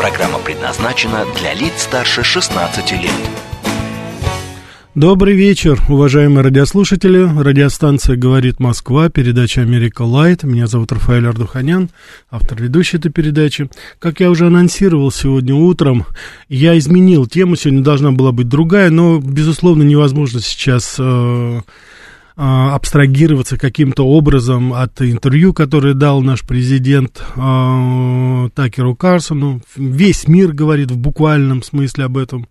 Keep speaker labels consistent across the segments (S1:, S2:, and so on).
S1: Программа предназначена для лиц старше 16 лет.
S2: Добрый вечер, уважаемые радиослушатели. Радиостанция «Говорит Москва», передача «Америка Лайт». Меня зовут Рафаэль Ардуханян, автор ведущей этой передачи. Как я уже анонсировал сегодня утром, я изменил тему. Сегодня должна была быть другая, но, безусловно, невозможно сейчас... Э, абстрагироваться каким-то образом от интервью, которое дал наш президент э, Такеру Карсону. Весь мир говорит в буквальном смысле об этом.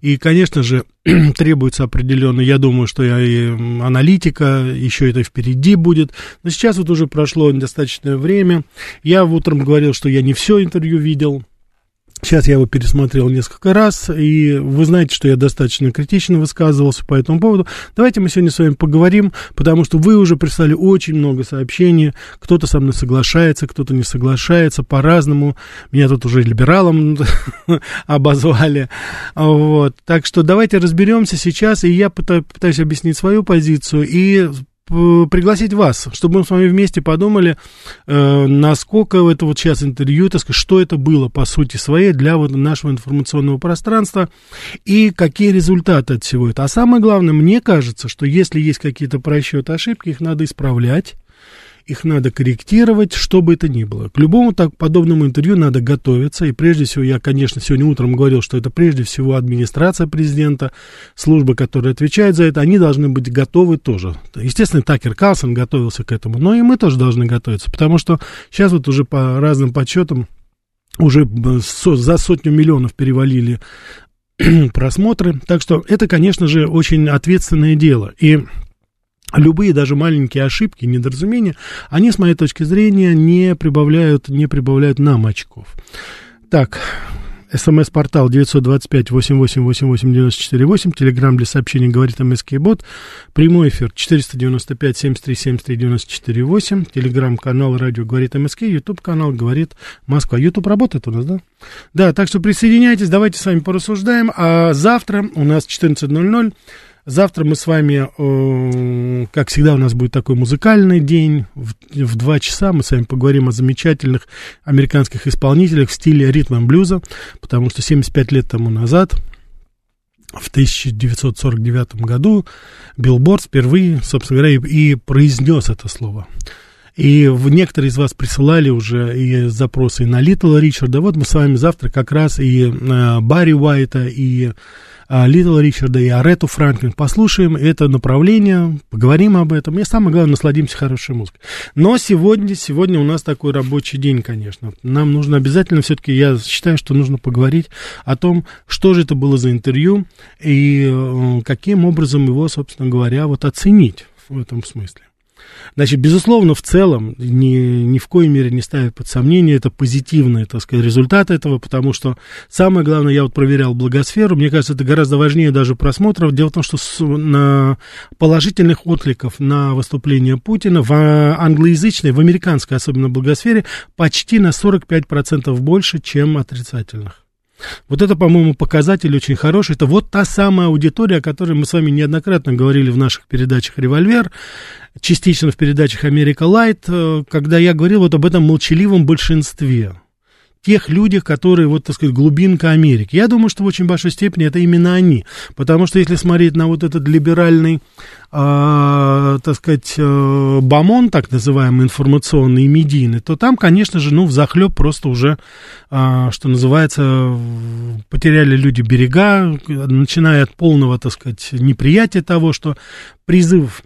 S2: И, конечно же, требуется определенно, я думаю, что я и аналитика, еще это впереди будет. Но сейчас вот уже прошло достаточное время. Я утром говорил, что я не все интервью видел. Сейчас я его пересмотрел несколько раз, и вы знаете, что я достаточно критично высказывался по этому поводу. Давайте мы сегодня с вами поговорим, потому что вы уже прислали очень много сообщений. Кто-то со мной соглашается, кто-то не соглашается по-разному. Меня тут уже либералом обозвали. Вот. Так что давайте разберемся сейчас, и я пытаюсь объяснить свою позицию и пригласить вас, чтобы мы с вами вместе подумали, э, насколько это вот сейчас интервью, так сказать, что это было по сути своей для вот нашего информационного пространства и какие результаты от всего этого. А самое главное, мне кажется, что если есть какие-то просчеты, ошибки, их надо исправлять их надо корректировать, что бы это ни было. К любому так подобному интервью надо готовиться, и прежде всего, я, конечно, сегодня утром говорил, что это прежде всего администрация президента, служба, которая отвечает за это, они должны быть готовы тоже. Естественно, Такер Карлсон готовился к этому, но и мы тоже должны готовиться, потому что сейчас вот уже по разным подсчетам уже за сотню миллионов перевалили просмотры, так что это, конечно же, очень ответственное дело. И любые даже маленькие ошибки, недоразумения, они, с моей точки зрения, не прибавляют, не прибавляют нам очков. Так, СМС-портал 925-88-88-94-8, телеграмм для сообщений «Говорит МСК Бот», прямой эфир 495-73-73-94-8, телеграмм-канал «Радио Говорит МСК», ютуб-канал «Говорит Москва». Ютуб работает у нас, да? Да, так что присоединяйтесь, давайте с вами порассуждаем, а завтра у нас 14.00 Завтра мы с вами, э, как всегда, у нас будет такой музыкальный день. В, 2 часа мы с вами поговорим о замечательных американских исполнителях в стиле ритм-н-блюза, потому что 75 лет тому назад, в 1949 году, Билборд впервые, собственно говоря, и произнес это слово. И в, некоторые из вас присылали уже и запросы на Литтла Ричарда. Вот мы с вами завтра как раз и э, Барри Уайта, и а, Литл Ричарда и Арету Франклин. Послушаем это направление, поговорим об этом. И самое главное, насладимся хорошей музыкой. Но сегодня, сегодня у нас такой рабочий день, конечно. Нам нужно обязательно все-таки, я считаю, что нужно поговорить о том, что же это было за интервью и э, каким образом его, собственно говоря, вот оценить в этом смысле. Значит, безусловно, в целом, ни, ни в коей мере не ставит под сомнение, это позитивный, так сказать, результат этого, потому что самое главное, я вот проверял благосферу, мне кажется, это гораздо важнее даже просмотров. Дело в том, что с, на положительных откликов на выступление Путина в англоязычной, в американской особенно благосфере почти на 45% больше, чем отрицательных. Вот это, по-моему, показатель очень хороший. Это вот та самая аудитория, о которой мы с вами неоднократно говорили в наших передачах «Револьвер», частично в передачах «Америка Лайт», э, когда я говорил вот об этом молчаливом большинстве тех людях, которые, вот, так сказать, глубинка Америки. Я думаю, что в очень большой степени это именно они. Потому что если смотреть на вот этот либеральный э, так сказать, э, бомон, так называемый, информационный и медийный, то там, конечно же, ну, в захлеб просто уже, э, что называется, потеряли люди берега, начиная от полного, так сказать, неприятия того, что призыв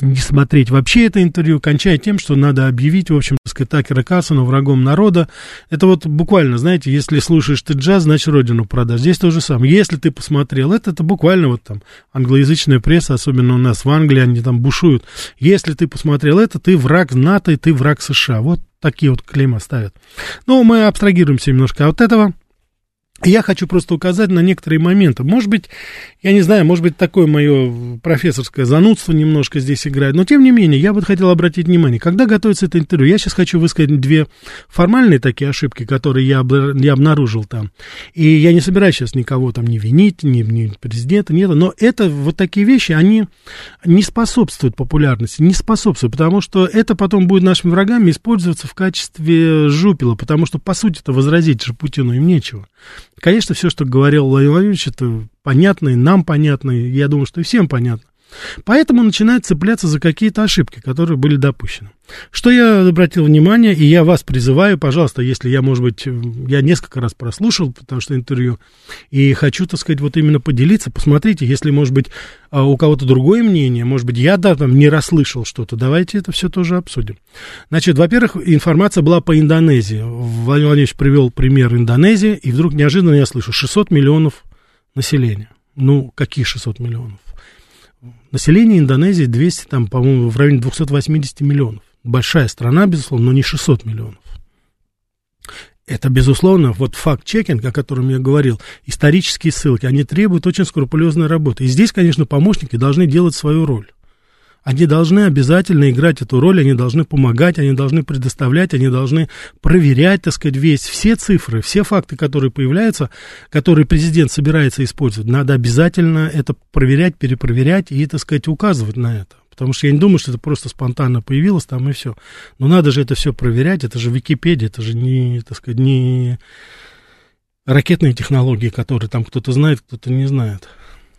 S2: не смотреть вообще это интервью, кончая тем, что надо объявить, в общем, сказать, Такера Кассона врагом народа. Это вот буквально, знаете, если слушаешь ты джаз, значит, родину продашь. Здесь то же самое. Если ты посмотрел это, это буквально вот там англоязычная пресса, особенно у нас в Англии, они там бушуют. Если ты посмотрел это, ты враг НАТО и ты враг США. Вот такие вот клейма ставят. Но мы абстрагируемся немножко от этого. Я хочу просто указать на некоторые моменты. Может быть, я не знаю, может быть, такое мое профессорское занудство немножко здесь играет, но тем не менее, я бы хотел обратить внимание, когда готовится это интервью, я сейчас хочу высказать две формальные такие ошибки, которые я, я обнаружил там. И я не собираюсь сейчас никого там не винить, ни, ни президента, нет, но это вот такие вещи, они не способствуют популярности, не способствуют, потому что это потом будет нашими врагами использоваться в качестве жупила, потому что, по сути это возразить же Путину им нечего. Конечно, все, что говорил Владимир Владимирович, это понятно, и нам понятно, и я думаю, что и всем понятно. Поэтому начинает цепляться за какие-то ошибки, которые были допущены. Что я обратил внимание, и я вас призываю, пожалуйста, если я, может быть, я несколько раз прослушал, потому что интервью, и хочу, так сказать, вот именно поделиться, посмотрите, если, может быть, а, у кого-то другое мнение, может быть, я, да, там, не расслышал что-то, давайте это все тоже обсудим. Значит, во-первых, информация была по Индонезии. Владимир Владимирович привел пример Индонезии, и вдруг неожиданно я слышу 600 миллионов населения. Ну, какие 600 миллионов? Население Индонезии 200, там, по-моему, в районе 280 миллионов. Большая страна, безусловно, но не 600 миллионов. Это, безусловно, вот факт-чекинг, о котором я говорил, исторические ссылки, они требуют очень скрупулезной работы. И здесь, конечно, помощники должны делать свою роль. Они должны обязательно играть эту роль, они должны помогать, они должны предоставлять, они должны проверять, так сказать, весь, все цифры, все факты, которые появляются, которые президент собирается использовать. Надо обязательно это проверять, перепроверять и, так сказать, указывать на это. Потому что я не думаю, что это просто спонтанно появилось там и все. Но надо же это все проверять, это же Википедия, это же не, так сказать, не ракетные технологии, которые там кто-то знает, кто-то не знает.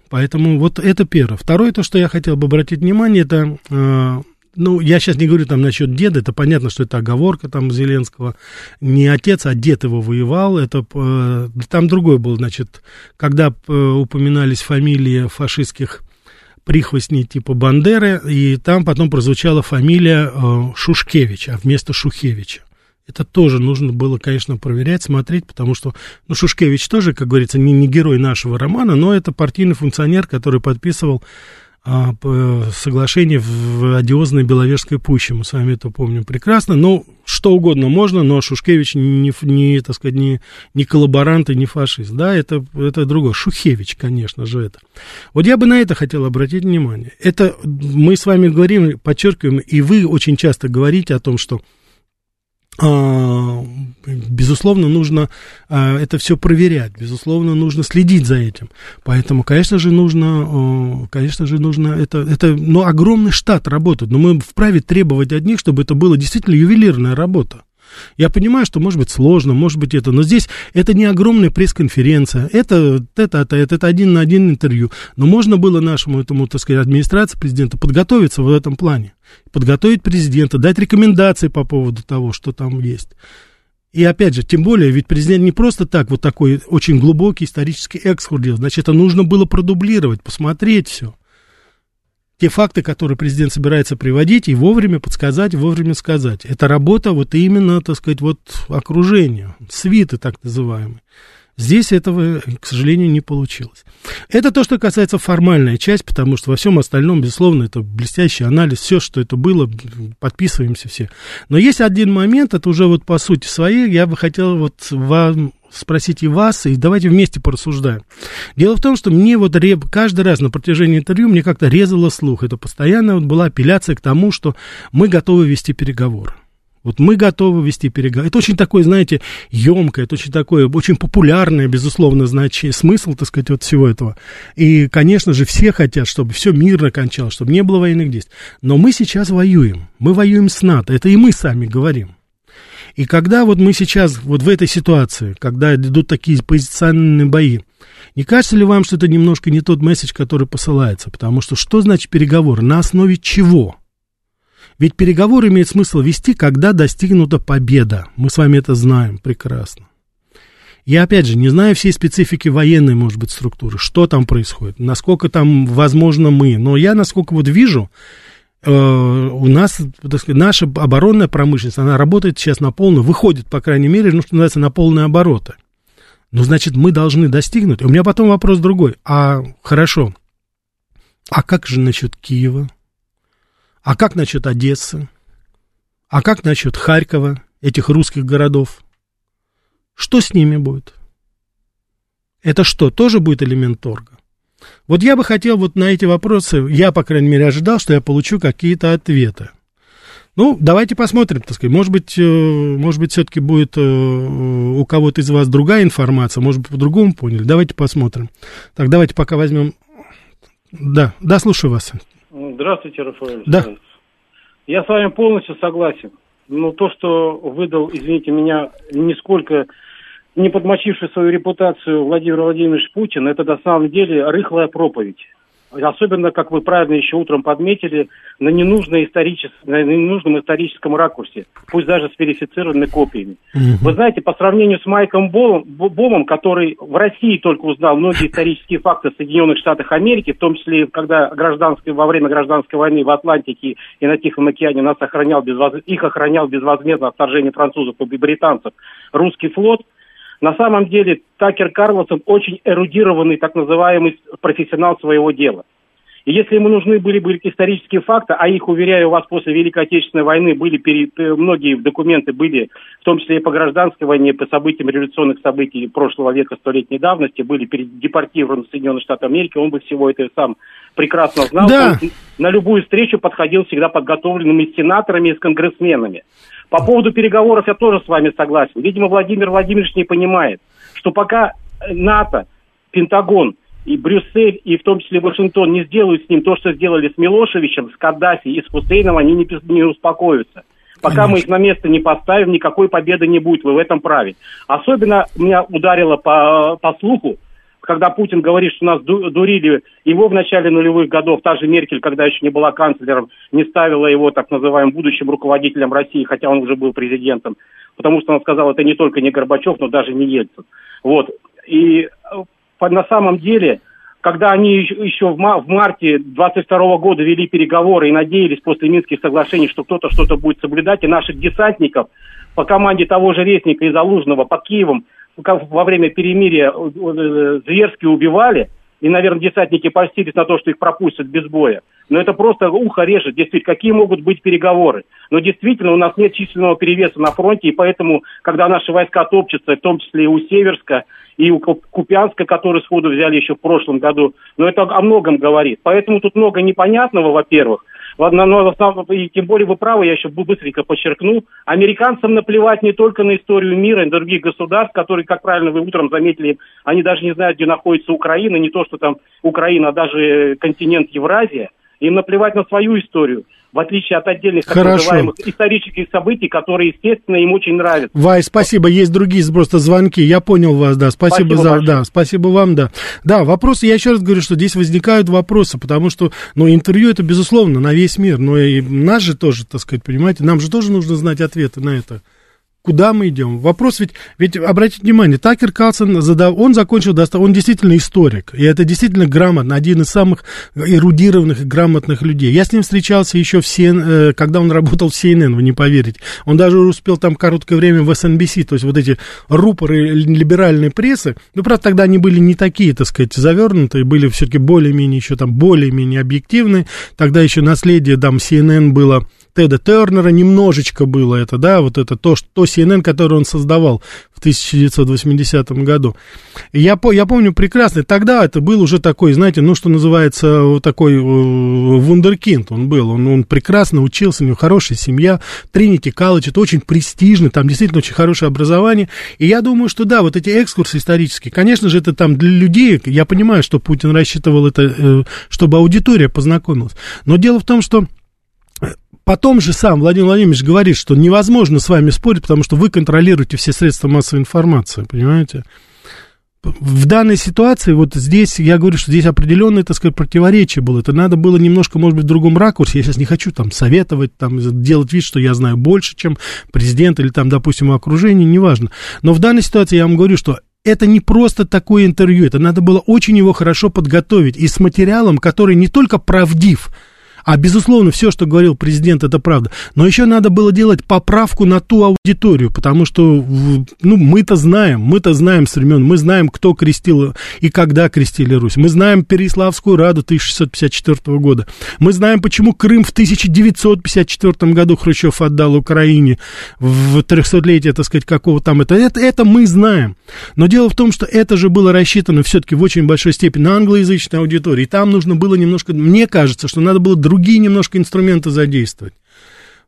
S2: Поэтому вот это первое. Второе, то, что я хотел бы обратить внимание, это, э, ну, я сейчас не говорю там насчет деда, это понятно, что это оговорка там Зеленского. Не отец, а дед его воевал. Это, э, там другой был, значит, когда э, упоминались фамилии фашистских прихвостней типа Бандеры, и там потом прозвучала фамилия э, Шушкевич, а вместо Шухевича. Это тоже нужно было, конечно, проверять, смотреть, потому что, ну, Шушкевич тоже, как говорится, не, не герой нашего романа, но это партийный функционер, который подписывал а, соглашение в одиозной Беловежской пуще. Мы с вами это помним прекрасно. Но что угодно можно, но Шушкевич не, не так сказать, не, не коллаборант и не фашист. Да, это, это другое. Шухевич, конечно же, это. Вот я бы на это хотел обратить внимание. Это мы с вами говорим, подчеркиваем, и вы очень часто говорите о том, что безусловно, нужно а, это все проверять, безусловно, нужно следить за этим. Поэтому, конечно же, нужно, конечно же, нужно это, это, ну, огромный штат работает, но мы вправе требовать от них, чтобы это было действительно ювелирная работа. Я понимаю, что может быть сложно, может быть это, но здесь это не огромная пресс-конференция, это, это, это, это один на один интервью. Но можно было нашему этому, так сказать, администрации президента подготовиться в этом плане, подготовить президента, дать рекомендации по поводу того, что там есть. И опять же, тем более, ведь президент не просто так вот такой очень глубокий исторический экскурс делал, значит, это нужно было продублировать, посмотреть все те факты, которые президент собирается приводить, и вовремя подсказать, вовремя сказать. Это работа вот именно, так сказать, вот окружения, свиты так называемые. Здесь этого, к сожалению, не получилось. Это то, что касается формальной части, потому что во всем остальном, безусловно, это блестящий анализ, все, что это было, подписываемся все. Но есть один момент, это уже вот по сути своей, я бы хотел вот вам спросить и вас, и давайте вместе порассуждаем. Дело в том, что мне вот каждый раз на протяжении интервью мне как-то резало слух. Это постоянно вот была апелляция к тому, что мы готовы вести переговоры. Вот мы готовы вести переговоры. Это очень такое, знаете, емкое, это очень такое, очень популярное, безусловно, значение, смысл, так сказать, вот всего этого. И, конечно же, все хотят, чтобы все мирно кончалось, чтобы не было военных действий. Но мы сейчас воюем. Мы воюем с НАТО. Это и мы сами говорим. И когда вот мы сейчас вот в этой ситуации, когда идут такие позиционные бои, не кажется ли вам, что это немножко не тот месседж, который посылается? Потому что что значит переговоры? На основе чего? Ведь переговоры имеет смысл вести, когда достигнута победа. Мы с вами это знаем прекрасно. Я, опять же, не знаю всей специфики военной, может быть, структуры, что там происходит, насколько там, возможно, мы. Но я, насколько вот вижу, Э, у нас, так сказать, наша оборонная промышленность, она работает сейчас на полную, выходит, по крайней мере, ну, что называется, на полные обороты. Ну, значит, мы должны достигнуть. У меня потом вопрос другой. А, хорошо, а как же насчет Киева? А как насчет Одессы? А как насчет Харькова, этих русских городов? Что с ними будет? это что, тоже будет элемент торга? Вот я бы хотел вот на эти вопросы, я, по крайней мере, ожидал, что я получу какие-то ответы. Ну, давайте посмотрим, так сказать. Может быть, э, может быть, все-таки будет э, у кого-то из вас другая информация, может быть, по-другому поняли. Давайте посмотрим. Так, давайте пока возьмем. Да, да, слушаю вас.
S3: Здравствуйте, Рафаэль.
S2: Да.
S3: Я с вами полностью согласен. Но то, что выдал, извините меня, нисколько не подмочивший свою репутацию Владимир Владимирович Путин, это на самом деле рыхлая проповедь. Особенно, как вы правильно еще утром подметили, на, ненужной историчес... на ненужном историческом ракурсе, пусть даже с верифицированными копиями. Угу. Вы знаете, по сравнению с Майком Бомом, Бомом, который в России только узнал многие исторические факты в Соединенных Штатах Америки, в том числе, когда гражданской, во время гражданской войны в Атлантике и на Тихом океане нас охранял безвоз... их охранял безвозмездно от вторжения французов и британцев русский флот – на самом деле Такер Карлсон очень эрудированный, так называемый профессионал своего дела. И если ему нужны были бы исторические факты, а их, уверяю вас, после Великой Отечественной войны были перед, э, многие документы были, в том числе и по гражданской войне, по событиям революционных событий прошлого века столетней давности, были депортированы в Соединенные Штаты Америки, он бы всего это сам прекрасно знал.
S2: Да.
S3: Он на любую встречу подходил всегда подготовленными с сенаторами и с конгрессменами. По поводу переговоров я тоже с вами согласен. Видимо, Владимир Владимирович не понимает, что пока НАТО, Пентагон и Брюссель, и в том числе Вашингтон не сделают с ним то, что сделали с Милошевичем, с Каддафи и с Хусейном, они не, не успокоятся. Пока Конечно. мы их на место не поставим, никакой победы не будет, вы в этом праве. Особенно меня ударило по, по слуху, когда Путин говорит, что нас дурили, его в начале нулевых годов, та же Меркель, когда еще не была канцлером, не ставила его так называемым будущим руководителем России, хотя он уже был президентом, потому что он сказал, это не только не Горбачев, но даже не Ельцин. Вот. И э, на самом деле, когда они еще в, марте 22 года вели переговоры и надеялись после Минских соглашений, что кто-то что-то будет соблюдать, и наших десантников по команде того же Резника и Залужного под Киевом во время перемирия э, э, зверски убивали, и, наверное, десантники постились на то, что их пропустят без боя. Но это просто ухо режет, действительно, какие могут быть переговоры. Но действительно, у нас нет численного перевеса на фронте, и поэтому, когда наши войска топчутся, в том числе и у Северска, и у Купянска, который сходу взяли еще в прошлом году, но это о многом говорит. Поэтому тут много непонятного, во-первых. Ладно, но и тем более вы правы, я еще быстренько подчеркну, американцам наплевать не только на историю мира и других государств, которые, как правильно вы утром заметили, они даже не знают, где находится Украина, не то, что там Украина, а даже континент Евразия, им наплевать на свою историю в отличие от отдельных так называемых исторических событий, которые, естественно, им очень нравятся.
S2: Вай, спасибо. Есть другие просто звонки. Я понял вас, да. Спасибо, спасибо за, большое. да, спасибо вам, да. Да, вопросы, я еще раз говорю, что здесь возникают вопросы, потому что, ну, интервью это, безусловно, на весь мир, но и нас же тоже, так сказать, понимаете, нам же тоже нужно знать ответы на это. Куда мы идем? Вопрос ведь, ведь обратите внимание, Такер Карлсон, задав, он закончил, он действительно историк, и это действительно грамотно, один из самых эрудированных и грамотных людей. Я с ним встречался еще в CNN, э, когда он работал в CNN, вы не поверите. Он даже успел там короткое время в SNBC, то есть вот эти рупоры либеральной прессы, ну, правда, тогда они были не такие, так сказать, завернутые, были все-таки более-менее еще там более-менее объективные. Тогда еще наследие там CNN было Теда Тернера немножечко было это, да, вот это то, что, CNN, который он создавал в 1980 году. Я, я помню прекрасно, тогда это был уже такой, знаете, ну, что называется, такой э, вундеркинд он был, он, он прекрасно учился, у него хорошая семья, Тринити Колледж, это очень престижно, там действительно очень хорошее образование, и я думаю, что да, вот эти экскурсы исторические, конечно же, это там для людей, я понимаю, что Путин рассчитывал это, э, чтобы аудитория познакомилась, но дело в том, что потом же сам Владимир Владимирович говорит, что невозможно с вами спорить, потому что вы контролируете все средства массовой информации, понимаете? В данной ситуации, вот здесь, я говорю, что здесь определенное, так сказать, противоречие было. Это надо было немножко, может быть, в другом ракурсе. Я сейчас не хочу там советовать, там, делать вид, что я знаю больше, чем президент или там, допустим, окружение, неважно. Но в данной ситуации я вам говорю, что это не просто такое интервью, это надо было очень его хорошо подготовить и с материалом, который не только правдив, А, безусловно, все, что говорил президент, это правда. Но еще надо было делать поправку на ту аудиторию, потому что, ну, мы-то знаем, мы-то знаем с времен, мы знаем, кто крестил и когда крестили Русь. Мы знаем Переславскую Раду 1654 года. Мы знаем, почему Крым в 1954 году Хрущев отдал Украине в 300-летие, так сказать, какого там это. это. Это мы знаем. Но дело в том, что это же было рассчитано все-таки в очень большой степени на англоязычной аудитории. И там нужно было немножко, мне кажется, что надо было другие немножко инструменты задействовать.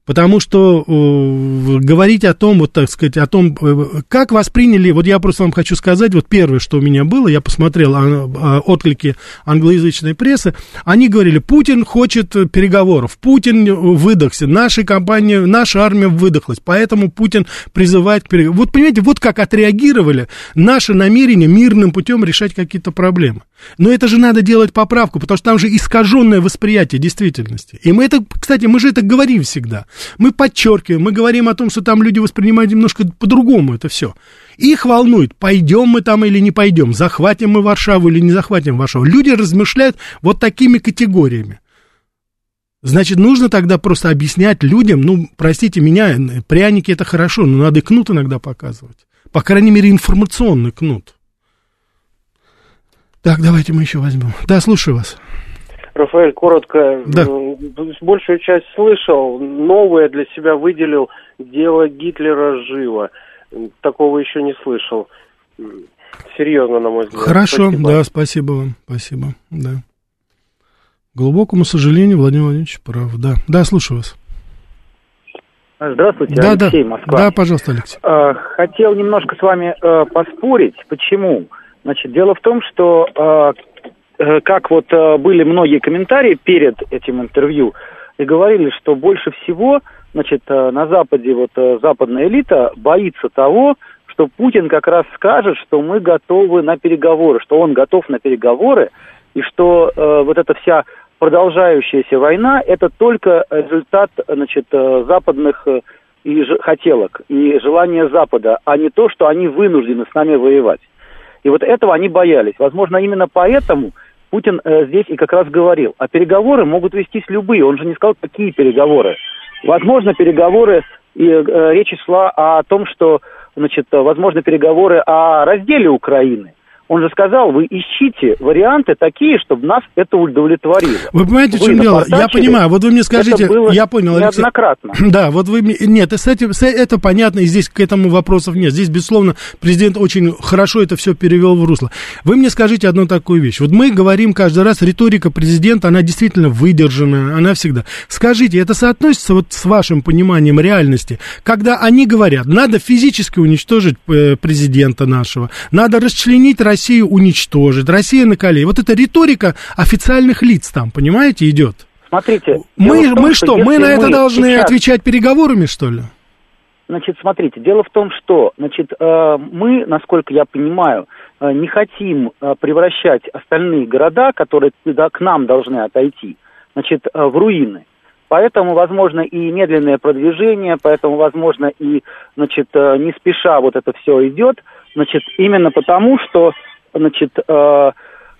S2: Потому что э, говорить о том, вот так сказать, о том, э, как восприняли, вот я просто вам хочу сказать, вот первое, что у меня было, я посмотрел а, а, отклики англоязычной прессы, они говорили, Путин хочет переговоров, Путин выдохся, наша компания, наша армия выдохлась, поэтому Путин призывает к переговорам. Вот понимаете, вот как отреагировали наше намерение мирным путем решать какие-то проблемы. Но это же надо делать поправку, потому что там же искаженное восприятие действительности. И мы это, кстати, мы же это говорим всегда. Мы подчеркиваем, мы говорим о том, что там люди воспринимают немножко по-другому это все. Их волнует, пойдем мы там или не пойдем, захватим мы Варшаву или не захватим Варшаву. Люди размышляют вот такими категориями. Значит, нужно тогда просто объяснять людям, ну, простите меня, пряники это хорошо, но надо и кнут иногда показывать. По крайней мере, информационный кнут. Так, давайте мы еще возьмем. Да, слушаю вас.
S4: Рафаэль, коротко, да. большую часть слышал, новое для себя выделил «Дело Гитлера живо». Такого еще не слышал. Серьезно, на мой взгляд.
S2: Хорошо, спасибо. да, спасибо вам, спасибо, да. глубокому сожалению, Владимир Владимирович прав, да. Да, слушаю вас.
S5: Здравствуйте, да, Алексей, да. Москва.
S2: Да, пожалуйста, Алексей.
S5: А, хотел немножко с вами э, поспорить. Почему? Значит, дело в том, что э, э, как вот э, были многие комментарии перед этим интервью, и говорили, что больше всего, значит, э, на Западе вот э, западная элита боится того, что Путин как раз скажет, что мы готовы на переговоры, что он готов на переговоры, и что э, вот эта вся продолжающаяся война это только результат, значит, э, западных э, и ж, хотелок и желания Запада, а не то, что они вынуждены с нами воевать. И вот этого они боялись. Возможно, именно поэтому Путин э, здесь и как раз говорил. А переговоры могут вестись любые. Он же не сказал, какие переговоры. Возможно, переговоры, и э, речь шла о том, что, значит, возможно, переговоры о разделе Украины. Он же сказал, вы ищите варианты такие, чтобы нас это удовлетворило.
S2: Вы понимаете, в чем дело? Я понимаю, вот вы мне скажите, я понял,
S5: Алексей. неоднократно.
S2: Да, вот вы мне, нет, кстати, это понятно, и здесь к этому вопросов нет. Здесь, безусловно, президент очень хорошо это все перевел в русло. Вы мне скажите одну такую вещь. Вот мы говорим каждый раз, риторика президента, она действительно выдержанная, она всегда. Скажите, это соотносится вот с вашим пониманием реальности, когда они говорят, надо физически уничтожить э, президента нашего, надо расчленить Россию уничтожить, Россия на коле. Вот эта риторика официальных лиц там, понимаете, идет.
S5: Смотрите.
S2: Мы, том, мы что, мы на это должны сейчас... отвечать переговорами, что ли?
S5: Значит, смотрите, дело в том, что, значит, э, мы, насколько я понимаю, э, не хотим э, превращать остальные города, которые к нам должны отойти, значит, в руины. Поэтому, возможно, и медленное продвижение, поэтому, возможно, и, значит, не спеша вот это все идет, значит, именно потому, что, значит, э,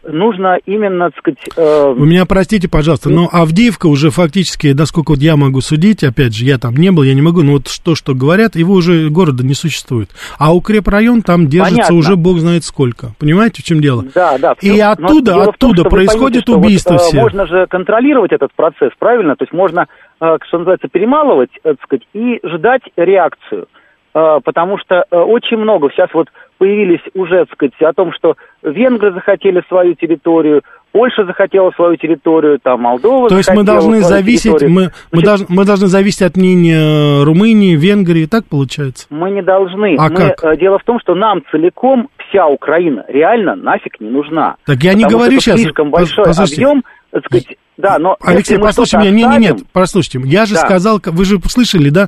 S5: нужно именно, так сказать... Э...
S2: Вы меня простите, пожалуйста, но Авдеевка уже фактически, насколько вот я могу судить, опять же, я там не был, я не могу, но вот то, что говорят, его уже города не существует. А укрепрайон там держится Понятно. уже бог знает сколько. Понимаете, в чем дело?
S5: Да, да.
S2: И оттуда, оттуда том, происходит поймите, убийство вот, э, все.
S5: Можно же контролировать этот процесс, правильно? То есть можно, э, что называется, перемалывать, так сказать, и ждать реакцию. Э, потому что э, очень много, сейчас вот появились уже, так сказать, о том, что венгры захотели свою территорию, Польша захотела свою территорию, там Молдова.
S2: То есть мы должны зависеть, мы, мы, должны, мы должны зависеть от мнения Румынии, Венгрии, так получается?
S5: Мы не должны.
S2: А
S5: мы,
S2: как?
S5: Э, дело в том, что нам целиком вся Украина реально нафиг не нужна.
S2: Так я не говорю сейчас.
S5: Слишком большой Послушайте. объем, так сказать. Да, но
S2: Алексей, послушайте меня, нет, нет, нет, послушайте, я же да. сказал, вы же слышали, да,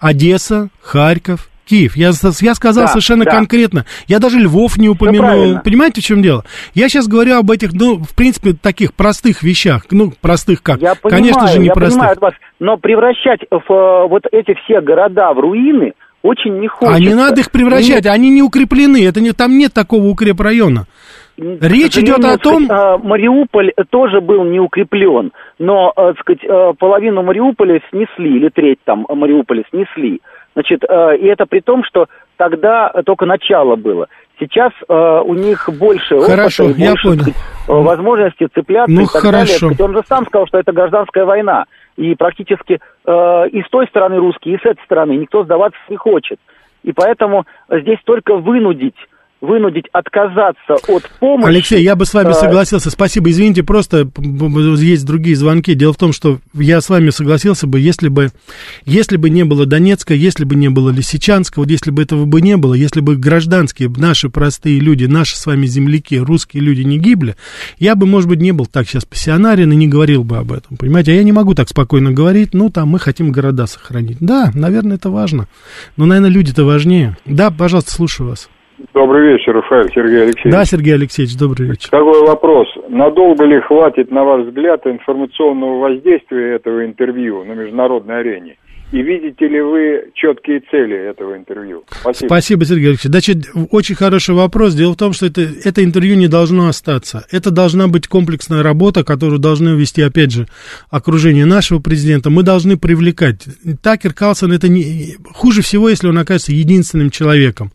S2: Одесса, Харьков, Киев. Я, я сказал да, совершенно да. конкретно. Я даже Львов не упомянул. Понимаете, в чем дело? Я сейчас говорю об этих, ну, в принципе, таких простых вещах. Ну, простых как?
S5: Я понимаю,
S2: Конечно же, не
S5: я
S2: простых.
S5: Понимаю вас, но превращать в, э, вот эти все города в руины очень не хочется.
S2: А не надо их превращать, Нет. они не укреплены. Это не, там нет такого укрепрайона. Речь идет о том...
S5: Сказать, Мариуполь тоже был не укреплен, но, так сказать, половину Мариуполя снесли, или треть там Мариуполя снесли. Значит, и это при том, что тогда только начало было. Сейчас э, у них больше
S2: хорошо,
S5: опыта
S2: я
S5: больше
S2: понял.
S5: сказать, возможности цепляться
S2: ну,
S5: и так
S2: хорошо.
S5: далее. Он же сам сказал, что это гражданская война. И практически э, и с той стороны русские, и с этой стороны никто сдаваться не хочет. И поэтому здесь только вынудить вынудить отказаться от помощи.
S2: Алексей, я бы с вами согласился. Спасибо. Извините, просто есть другие звонки. Дело в том, что я с вами согласился бы, если бы, если бы не было Донецка, если бы не было Лисичанска, вот если бы этого бы не было, если бы гражданские, наши простые люди, наши с вами земляки, русские люди не гибли, я бы, может быть, не был так сейчас пассионарен и не говорил бы об этом. Понимаете, а я не могу так спокойно говорить, ну, там, мы хотим города сохранить. Да, наверное, это важно. Но, наверное, люди-то важнее. Да, пожалуйста, слушаю вас.
S6: Добрый вечер, Рафаэль Сергей Алексеевич.
S2: Да, Сергей Алексеевич, добрый вечер.
S6: Такой вопрос. Надолго ли хватит, на ваш взгляд, информационного воздействия этого интервью на международной арене? И видите ли вы четкие цели этого интервью?
S2: Спасибо. Спасибо, Сергей Алексеевич. Значит, очень хороший вопрос. Дело в том, что это, это интервью не должно остаться. Это должна быть комплексная работа, которую должны вести, опять же, окружение нашего президента. Мы должны привлекать. Такер Калсон это не... Хуже всего, если он окажется единственным человеком.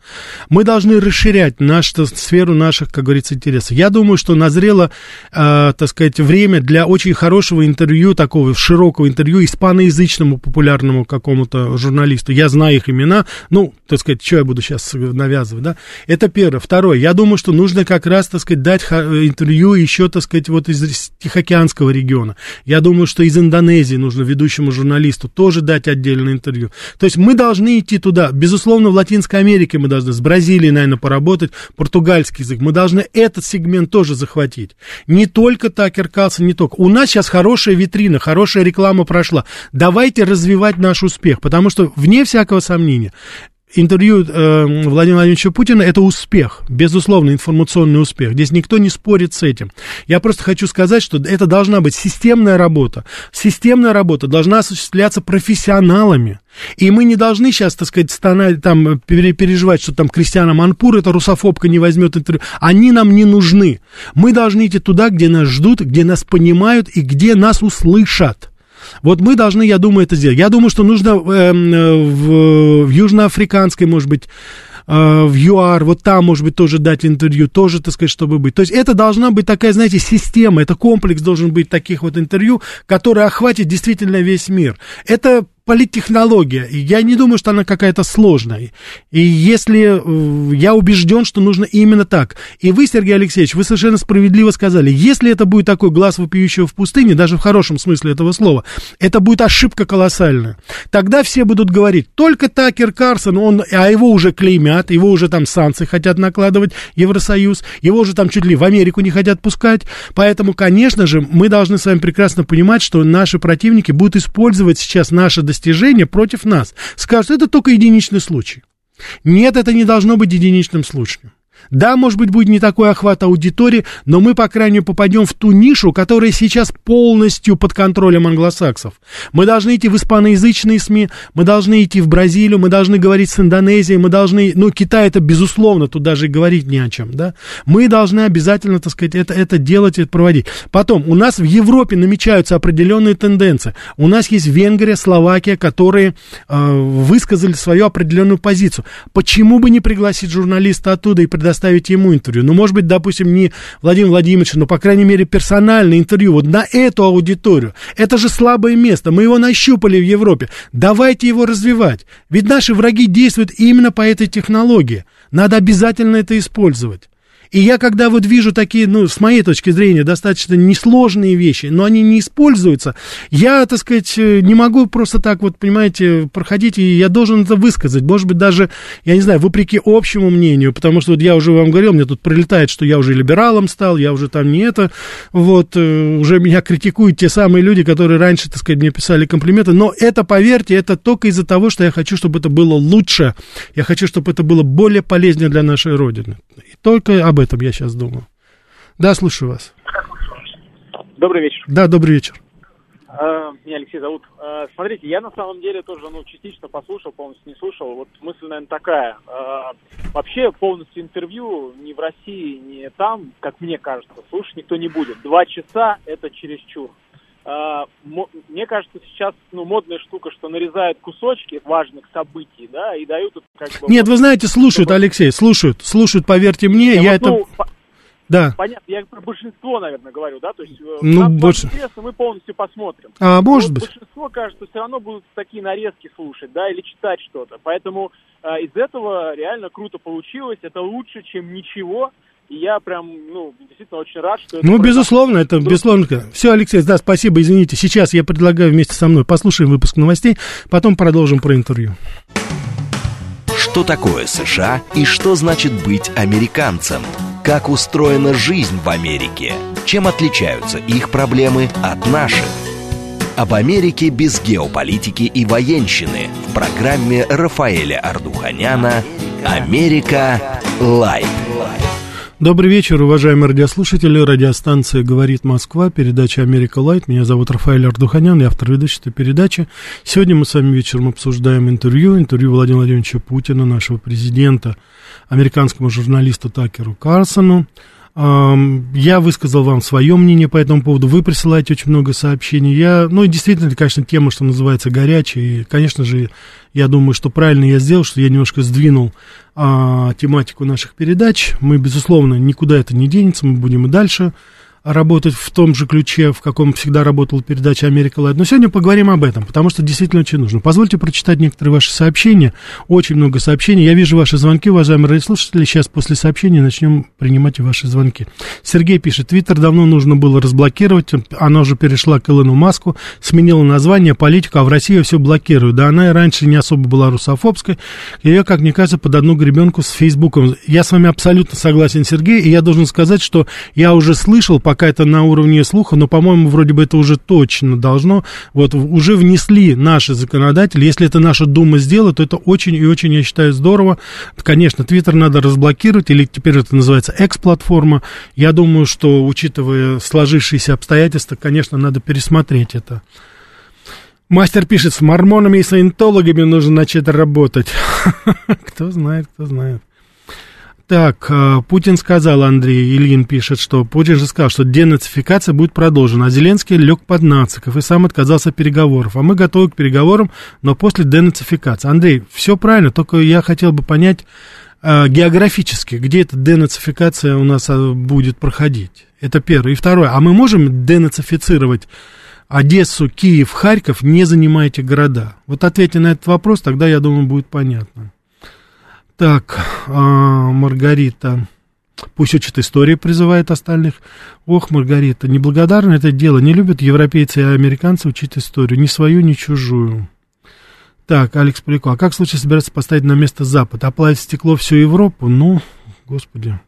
S2: Мы должны расширять нашу сферу наших, как говорится, интересов. Я думаю, что назрело, э, так сказать, время для очень хорошего интервью, такого широкого интервью испаноязычному популярному какому-то журналисту. Я знаю их имена, ну, так сказать, что я буду сейчас навязывать, да? Это первое. Второе, я думаю, что нужно как раз, так сказать, дать интервью еще, так сказать, вот из Тихоокеанского региона. Я думаю, что из Индонезии нужно ведущему журналисту тоже дать отдельное интервью. То есть мы должны идти туда. Безусловно, в Латинской Америке мы должны, с Бразилией, наверное, поработать, португальский язык. Мы должны этот сегмент тоже захватить. Не только Такер Калсон, не только. У нас сейчас хорошая витрина, хорошая реклама прошла. Давайте развивать наш успех, потому что, вне всякого сомнения, интервью э, Владимира Владимировича Путина это успех, безусловно, информационный успех. Здесь никто не спорит с этим. Я просто хочу сказать, что это должна быть системная работа. Системная работа должна осуществляться профессионалами. И мы не должны сейчас, так сказать, стонать, там, переживать, что там Кристиана Манпур, эта русофобка не возьмет интервью. Они нам не нужны. Мы должны идти туда, где нас ждут, где нас понимают и где нас услышат. Вот мы должны, я думаю, это сделать. Я думаю, что нужно э, в, в южноафриканской, может быть, э, в ЮАР, вот там, может быть, тоже дать интервью, тоже, так сказать, чтобы быть. То есть это должна быть такая, знаете, система, это комплекс должен быть таких вот интервью, который охватит действительно весь мир. Это политтехнология, я не думаю, что она какая-то сложная. И если э, я убежден, что нужно именно так. И вы, Сергей Алексеевич, вы совершенно справедливо сказали, если это будет такой глаз вопиющего в пустыне, даже в хорошем смысле этого слова, это будет ошибка колоссальная. Тогда все будут говорить, только Такер Карсон, он, а его уже клеймят, его уже там санкции хотят накладывать, Евросоюз, его уже там чуть ли в Америку не хотят пускать. Поэтому, конечно же, мы должны с вами прекрасно понимать, что наши противники будут использовать сейчас наше достижения против нас. Скажут, это только единичный случай. Нет, это не должно быть единичным случаем. Да, может быть, будет не такой охват аудитории, но мы, по крайней мере, попадем в ту нишу, которая сейчас полностью под контролем англосаксов. Мы должны идти в испаноязычные СМИ, мы должны идти в Бразилию, мы должны говорить с Индонезией, мы должны, ну, Китай это безусловно, тут даже и говорить не о чем, да. Мы должны обязательно, так сказать, это, это делать, это проводить. Потом, у нас в Европе намечаются определенные тенденции. У нас есть Венгрия, Словакия, которые э, высказали свою определенную позицию. Почему бы не пригласить журналиста оттуда и предоставить ему интервью? Ну, может быть, допустим, не Владимир Владимирович, но, по крайней мере, персональное интервью вот на эту аудиторию. Это же слабое место. Мы его нащупали в Европе. Давайте его развивать. Ведь наши враги действуют именно по этой технологии. Надо обязательно это использовать. И я, когда вот вижу такие, ну, с моей точки зрения, достаточно несложные вещи, но они не используются, я, так сказать, не могу просто так вот, понимаете, проходить, и я должен это высказать. Может быть, даже, я не знаю, вопреки общему мнению, потому что вот я уже вам говорил, мне тут прилетает, что я уже либералом стал, я уже там не это, вот, уже меня критикуют те самые люди, которые раньше, так сказать, мне писали комплименты, но это, поверьте, это только из-за того, что я хочу, чтобы это было лучше, я хочу, чтобы это было более полезнее для нашей Родины. И только об этом я сейчас думаю. Да, слушаю вас.
S7: Добрый вечер.
S2: Да, добрый вечер.
S7: Э, меня Алексей зовут. Э, смотрите, я на самом деле тоже, ну, частично послушал, полностью не слушал. Вот мысль, наверное, такая. Э, вообще полностью интервью ни в России, ни там, как мне кажется, слушать никто не будет. Два часа – это чересчур. Мне кажется, сейчас ну, модная штука, что нарезают кусочки важных событий, да, и дают как бы...
S2: Нет, вы знаете, слушают, Алексей, слушают, слушают, поверьте мне, я, я вот, это... Ну, да.
S7: Понятно, я про большинство, наверное, говорю, да, то есть э,
S2: ну, нам больше...
S7: интересно, мы полностью посмотрим.
S2: А, может быть.
S7: Большинство, кажется, все равно будут такие нарезки слушать, да, или читать что-то. Поэтому э, из этого реально круто получилось, это лучше, чем ничего. И я прям, ну, действительно очень рад, что
S2: это... Ну, безусловно, это безусловно. Все, Алексей, да, спасибо, извините. Сейчас я предлагаю вместе со мной послушаем выпуск новостей, потом продолжим про интервью.
S1: Что такое США и что значит быть американцем? Как устроена жизнь в Америке? Чем отличаются их проблемы от наших? Об Америке без геополитики и военщины в программе Рафаэля Ардуханяна «Америка. Light».
S2: Добрый вечер, уважаемые радиослушатели. Радиостанция «Говорит Москва», передача «Америка Light». Меня зовут Рафаэль Ардуханян, я автор и ведущий этой передачи. Сегодня мы с вами вечером обсуждаем интервью, интервью Владимира Владимировича Путина, нашего президента, американскому журналисту Такеру Карсону. Я высказал вам свое мнение по этому поводу. Вы присылаете очень много сообщений. Я, ну, действительно, это, конечно, тема, что называется, горячая. И, конечно же, я думаю, что правильно я сделал, что я немножко сдвинул а, тематику наших передач. Мы, безусловно, никуда это не денется. Мы будем и дальше работать в том же ключе, в каком всегда работала передача «Америка Лайт». Но сегодня поговорим об этом, потому что действительно очень нужно. Позвольте прочитать некоторые ваши сообщения. Очень много сообщений. Я вижу ваши звонки, уважаемые радиослушатели. Сейчас после сообщения начнем принимать ваши звонки. Сергей пишет, Твиттер давно нужно было разблокировать. Она уже перешла к Илону Маску, сменила название, политику, а в России все блокируют. Да она и раньше не особо была русофобской. Ее, как мне кажется, под одну гребенку с Фейсбуком. Я с вами абсолютно согласен, Сергей, и я должен сказать, что я уже слышал, по пока это на уровне слуха, но, по-моему, вроде бы это уже точно должно, вот, уже внесли наши законодатели, если это наша Дума сделает, то это очень и очень, я считаю, здорово. Конечно, Твиттер надо разблокировать, или теперь это называется экс-платформа. Я думаю, что, учитывая сложившиеся обстоятельства, конечно, надо пересмотреть это. Мастер пишет, с мормонами и саентологами нужно начать работать. Кто знает, кто знает. Так, э, Путин сказал, Андрей Ильин пишет, что Путин же сказал, что денацификация будет продолжена, а Зеленский лег под нациков и сам отказался от переговоров. А мы готовы к переговорам, но после денацификации. Андрей, все правильно, только я хотел бы понять э, географически, где эта денацификация у нас э, будет проходить. Это первое. И второе, а мы можем денацифицировать Одессу, Киев, Харьков, не занимая эти города? Вот ответьте на этот вопрос, тогда, я думаю, будет понятно. Так, а, Маргарита. Пусть учит истории, призывает остальных. Ох, Маргарита, неблагодарно это дело. Не любят европейцы и американцы учить историю. Ни свою, ни чужую. Так, Алекс Поляков. А как в случае собирается поставить на место Запад? Оплавить стекло всю Европу? Ну, господи.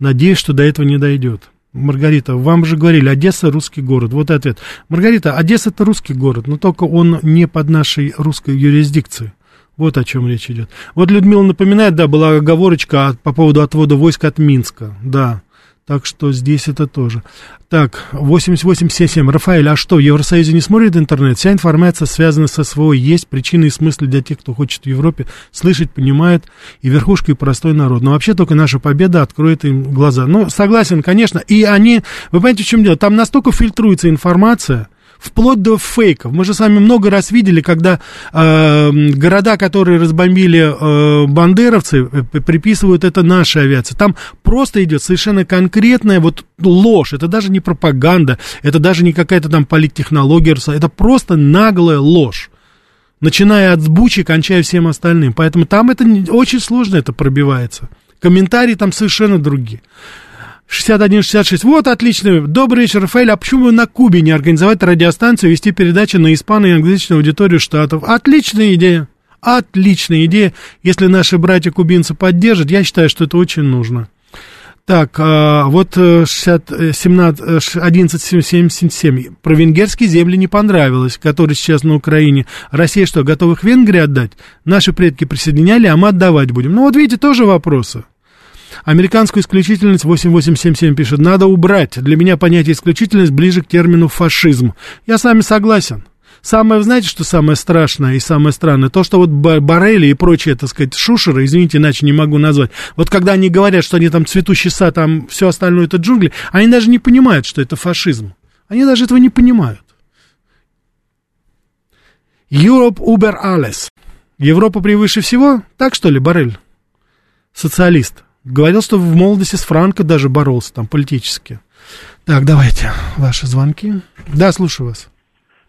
S2: Надеюсь, что до этого не дойдет. Маргарита, вам же говорили, Одесса русский город. Вот ответ. Маргарита, Одесса это русский город, но только он не под нашей русской юрисдикцией. Вот о чем речь идет. Вот Людмила напоминает, да, была оговорочка по поводу отвода войск от Минска. Да, так что здесь это тоже. Так, 8877. Рафаэль, а что, в Евросоюзе не смотрит интернет? Вся информация связана со СВО. Есть причины и смыслы для тех, кто хочет в Европе слышать, понимает, и верхушка, и простой народ. Но вообще только наша победа откроет им глаза. Ну, согласен, конечно. И они, вы понимаете, в чем дело? Там настолько фильтруется информация, вплоть до фейков. Мы же с вами много раз видели, когда э, города, которые разбомбили э, бандеровцы, э, приписывают это нашей авиации. Там просто идет совершенно конкретная вот ложь. Это даже не пропаганда, это даже не какая-то там политтехнология, это просто наглая ложь начиная от сбучи, кончая всем остальным. Поэтому там это очень сложно это пробивается. Комментарии там совершенно другие. 6166. Вот, отлично. Добрый вечер, Рафаэль. А почему на Кубе не организовать радиостанцию, вести передачи на испано- и англоязычную аудиторию Штатов? Отличная идея. Отличная идея. Если наши братья-кубинцы поддержат, я считаю, что это очень нужно. Так, а, вот 60, 17, 1177. Про венгерские земли не понравилось, которые сейчас на Украине. Россия что, готова их Венгрии отдать? Наши предки присоединяли, а мы отдавать будем. Ну вот видите, тоже вопросы. Американскую исключительность 8877 пишет, надо убрать. Для меня понятие исключительность ближе к термину фашизм. Я с вами согласен. Самое, знаете, что самое страшное и самое странное? То, что вот Барели и прочие, так сказать, шушеры, извините, иначе не могу назвать. Вот когда они говорят, что они там цветущий сад, там все остальное это джунгли, они даже не понимают, что это фашизм. Они даже этого не понимают. Europe Uber alles. Европа превыше всего? Так что ли, Барель? Социалист. Говорил, что в молодости с Франко даже боролся там политически. Так, давайте ваши звонки. Да, слушаю вас.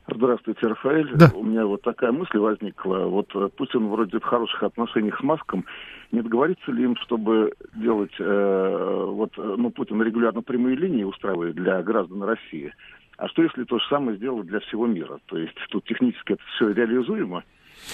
S8: Здравствуйте, Рафаэль.
S2: Да.
S8: У меня вот такая мысль возникла. Вот э, Путин вроде в хороших отношениях с Маском. Не договорится ли им, чтобы делать, э, вот, э, ну, Путин регулярно прямые линии устраивает для граждан России. А что если то же самое сделать для всего мира? То есть тут технически это все реализуемо,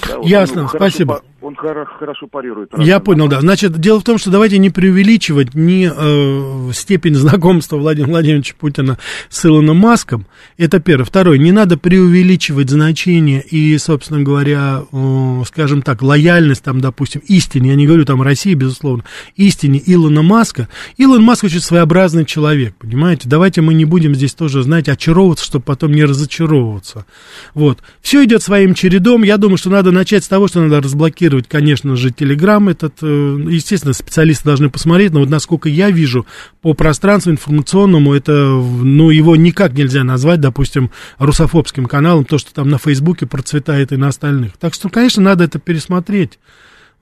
S2: да, вот Ясно, он спасибо.
S8: Хорошо, он хорошо парирует.
S2: Я понял, да. Значит, дело в том, что давайте не преувеличивать ни э, степень знакомства Владимира Владимировича Путина с Илоном Маском. Это первое. Второе, не надо преувеличивать значение и, собственно говоря, э, скажем так, лояльность, там, допустим, истине, я не говорю там России, безусловно, истине Илона Маска. Илон Маск очень своеобразный человек, понимаете? Давайте мы не будем здесь тоже, знаете, очаровываться, чтобы потом не разочаровываться. Вот. Все идет своим чередом. Я думаю, что надо начать с того, что надо разблокировать, конечно же, Телеграм этот. Э, естественно, специалисты должны посмотреть, но вот насколько я вижу по пространству информационному, это, ну, его никак нельзя назвать, допустим, русофобским каналом, то, что там на Фейсбуке процветает и на остальных. Так что, конечно, надо это пересмотреть.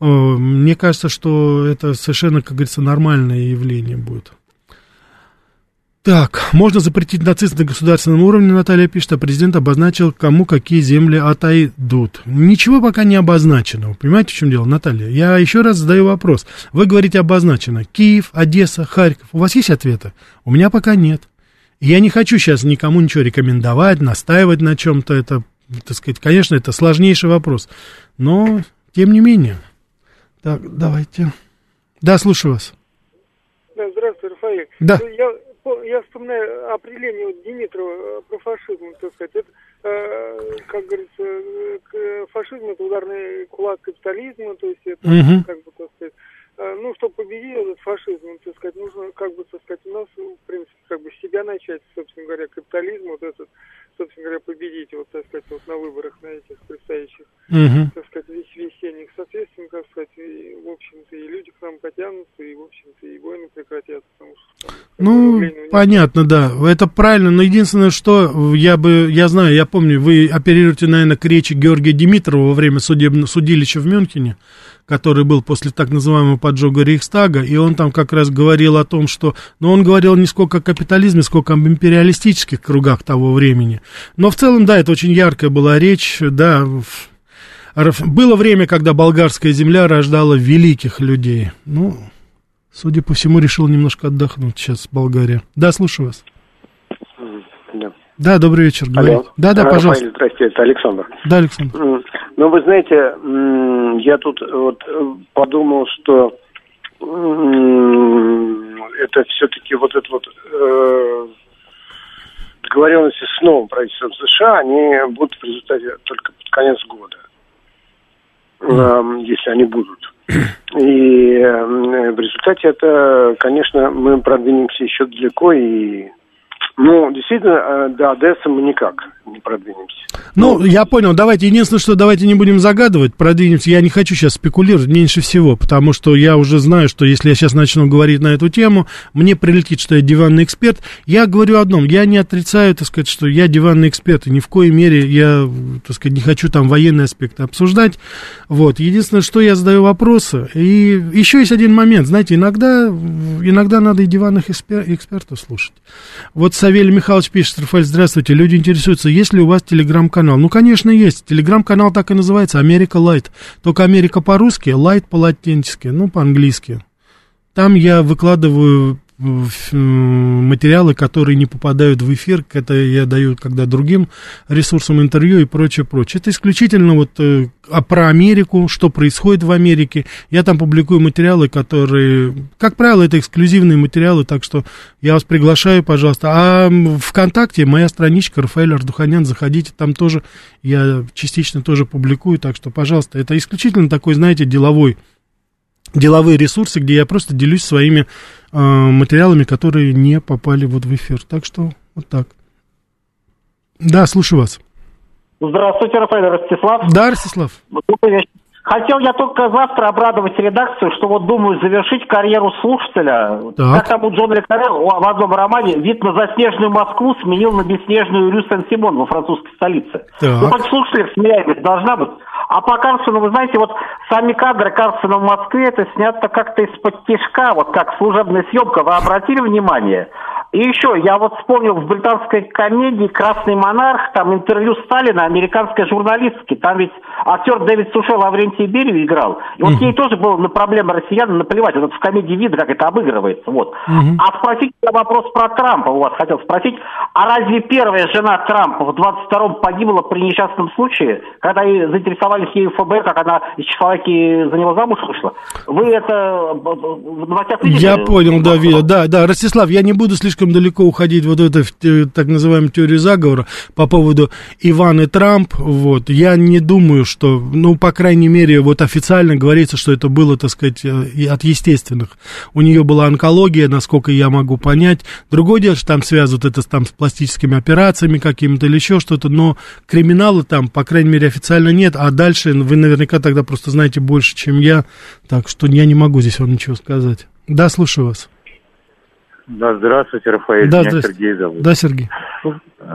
S2: Э, мне кажется, что это совершенно, как говорится, нормальное явление будет. Так, можно запретить нацизм на государственном уровне, Наталья пишет, а президент обозначил, кому какие земли отойдут. Ничего пока не обозначено. Понимаете, в чем дело, Наталья? Я еще раз задаю вопрос. Вы говорите обозначено. Киев, Одесса, Харьков. У вас есть ответы? У меня пока нет. Я не хочу сейчас никому ничего рекомендовать, настаивать на чем-то. Это, так сказать, конечно, это сложнейший вопрос. Но, тем не менее. Так, давайте. Да, слушаю вас.
S9: Да, здравствуйте, Рафаэль.
S2: Да.
S9: Я я вспоминаю определение вот Димитрова э, про фашизм, так сказать. Это, э, как говорится, э, фашизм это ударный кулак капитализма, то есть это, угу. как бы, так сказать, э, ну, чтобы победить этот фашизм, так сказать, нужно, как бы, так сказать, у нас, в принципе, как бы себя начать, собственно говоря, капитализм, вот этот, собственно говоря, победить, вот, так сказать, вот на выборах, на этих предстоящих, угу. так сказать, весенних. Соответственно, как сказать, и, в общем-то, и люди к нам потянутся, и, в общем-то, и войны прекратятся, потому что... Там,
S2: ну, понятно, да, это правильно, но единственное, что я бы, я знаю, я помню, вы оперируете, наверное, к речи Георгия Димитрова во время судеб... судилища в Мюнхене, который был после так называемого поджога Рейхстага, и он там как раз говорил о том, что... Но он говорил не сколько о капитализме, сколько об империалистических кругах того времени. Но в целом, да, это очень яркая была речь, да. Было время, когда болгарская земля рождала великих людей. Ну, судя по всему, решил немножко отдохнуть сейчас Болгария. Да, слушаю вас.
S10: Да.
S2: Добрый вечер.
S10: Алло.
S2: Да, да,
S10: Рафаэль,
S2: пожалуйста.
S10: Здрасте, это Александр.
S2: Да, Александр.
S10: Ну, вы знаете, я тут вот подумал, что это все-таки вот это вот э, договоренности с новым правительством США, они будут в результате только под конец года, если они будут. И в результате это, конечно, мы продвинемся еще далеко и ну, действительно, э, до Одессы мы никак не продвинемся.
S2: Ну, ну, я понял. Давайте, единственное, что давайте не будем загадывать, продвинемся. Я не хочу сейчас спекулировать меньше всего, потому что я уже знаю, что если я сейчас начну говорить на эту тему, мне прилетит, что я диванный эксперт. Я говорю одном, я не отрицаю, так сказать, что я диванный эксперт, и ни в коей мере я, так сказать, не хочу там военные аспекты обсуждать. Вот. Единственное, что я задаю вопросы. И еще есть один момент. Знаете, иногда, иногда надо и диванных экспер, экспертов слушать. Вот Савелий Михайлович пишет, Рафаэль, здравствуйте, люди интересуются, есть ли у вас телеграм-канал? Ну, конечно, есть. Телеграм-канал так и называется, Америка Light. Только Америка по-русски, Light по-латински, ну, по-английски. Там я выкладываю материалы, которые не попадают в эфир, это я даю когда другим ресурсам интервью и прочее, прочее. Это исключительно вот э, а про Америку, что происходит в Америке. Я там публикую материалы, которые, как правило, это эксклюзивные материалы, так что я вас приглашаю, пожалуйста. А ВКонтакте моя страничка Рафаэль Ардуханян, заходите, там тоже я частично тоже публикую, так что, пожалуйста, это исключительно такой, знаете, деловой деловые ресурсы, где я просто делюсь своими э, материалами, которые не попали вот в эфир. Так что вот так. Да, слушаю вас.
S11: Здравствуйте, Рафаэль Ростислав.
S2: Да, Ростислав.
S11: Хотел я только завтра обрадовать редакцию, что вот думаю завершить карьеру слушателя. Так. Как там у Джона Лекаре в одном романе вид на заснеженную Москву сменил на бесснежную Рю Сен-Симон во французской столице. Так. Ну, хоть слушателях смеялись, должна быть. А по Карсону, вы знаете, вот сами кадры Карсона в Москве, это снято как-то из-под тяжка, вот как служебная съемка. Вы обратили внимание? И еще, я вот вспомнил в британской комедии «Красный монарх», там интервью Сталина американской журналистки, там ведь актер Дэвид Суше Лаврентий Берию играл. И вот ей тоже было на проблемы россиян наплевать. Вот в комедии видно, как это обыгрывается. Вот. А спросить я вопрос про Трампа у вас хотел спросить. А разве первая жена Трампа в 22-м погибла при несчастном случае, когда и заинтересовались ею ФБР, как она из Чехословакии за него замуж вышла? Вы это в новостях видели?
S2: Я понял, да, да, да. Ростислав, я не буду слишком слишком далеко уходить вот в эту так называемую теорию заговора по поводу Иван Трамп, вот, я не думаю, что, ну, по крайней мере, вот официально говорится, что это было, так сказать, э, от естественных. У нее была онкология, насколько я могу понять. Другое дело, что там связывают это там с пластическими операциями какими-то или еще что-то, но криминала там, по крайней мере, официально нет, а дальше вы наверняка тогда просто знаете больше, чем я, так что я не могу здесь вам ничего сказать. Да, слушаю вас.
S12: Да, здравствуйте, Рафаэль.
S2: Да, Меня здравствуйте. Сергей зовут. Да, Сергей.